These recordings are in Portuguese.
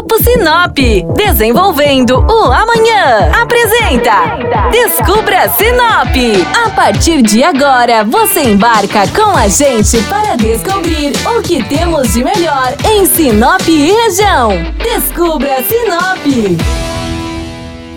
Grupo Sinop, desenvolvendo o amanhã. Apresenta Descubra Sinop. A partir de agora, você embarca com a gente para descobrir o que temos de melhor em Sinop e região. Descubra Sinop.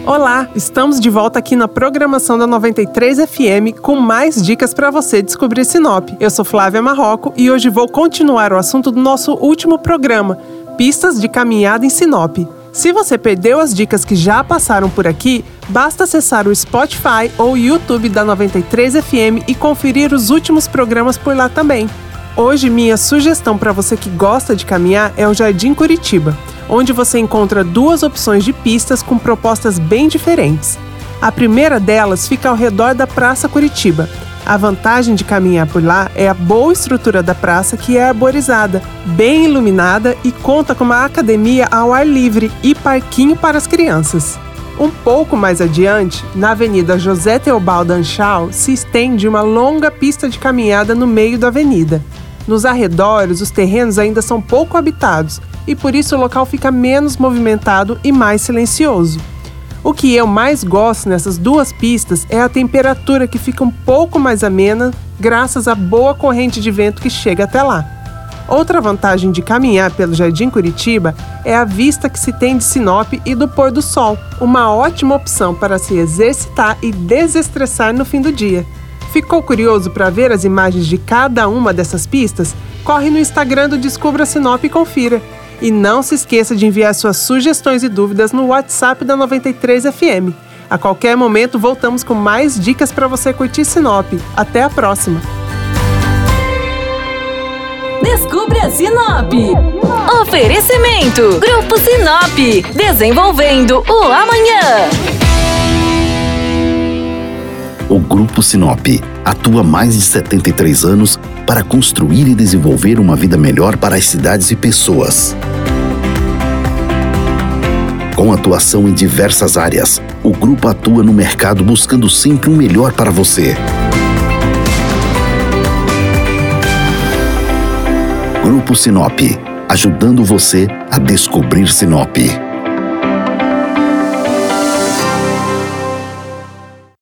Olá, estamos de volta aqui na programação da 93 FM com mais dicas para você descobrir Sinop. Eu sou Flávia Marroco e hoje vou continuar o assunto do nosso último programa, Pistas de Caminhada em Sinop. Se você perdeu as dicas que já passaram por aqui, basta acessar o Spotify ou YouTube da 93 FM e conferir os últimos programas por lá também. Hoje, minha sugestão para você que gosta de caminhar é o Jardim Curitiba onde você encontra duas opções de pistas com propostas bem diferentes. A primeira delas fica ao redor da Praça Curitiba. A vantagem de caminhar por lá é a boa estrutura da praça, que é arborizada, bem iluminada e conta com uma academia ao ar livre e parquinho para as crianças. Um pouco mais adiante, na Avenida José Teobaldo Anchal, se estende uma longa pista de caminhada no meio da avenida. Nos arredores, os terrenos ainda são pouco habitados e por isso o local fica menos movimentado e mais silencioso. O que eu mais gosto nessas duas pistas é a temperatura que fica um pouco mais amena graças à boa corrente de vento que chega até lá. Outra vantagem de caminhar pelo Jardim Curitiba é a vista que se tem de Sinop e do pôr do sol, uma ótima opção para se exercitar e desestressar no fim do dia. Ficou curioso para ver as imagens de cada uma dessas pistas? Corre no Instagram do Descubra Sinop e confira. E não se esqueça de enviar suas sugestões e dúvidas no WhatsApp da 93 FM. A qualquer momento voltamos com mais dicas para você curtir Sinop. Até a próxima. Descubra Sinop. Oferecimento Grupo Sinop, desenvolvendo o amanhã. O Grupo Sinop atua há mais de 73 anos para construir e desenvolver uma vida melhor para as cidades e pessoas. Com atuação em diversas áreas, o grupo atua no mercado buscando sempre o um melhor para você. Grupo Sinop, ajudando você a descobrir Sinop.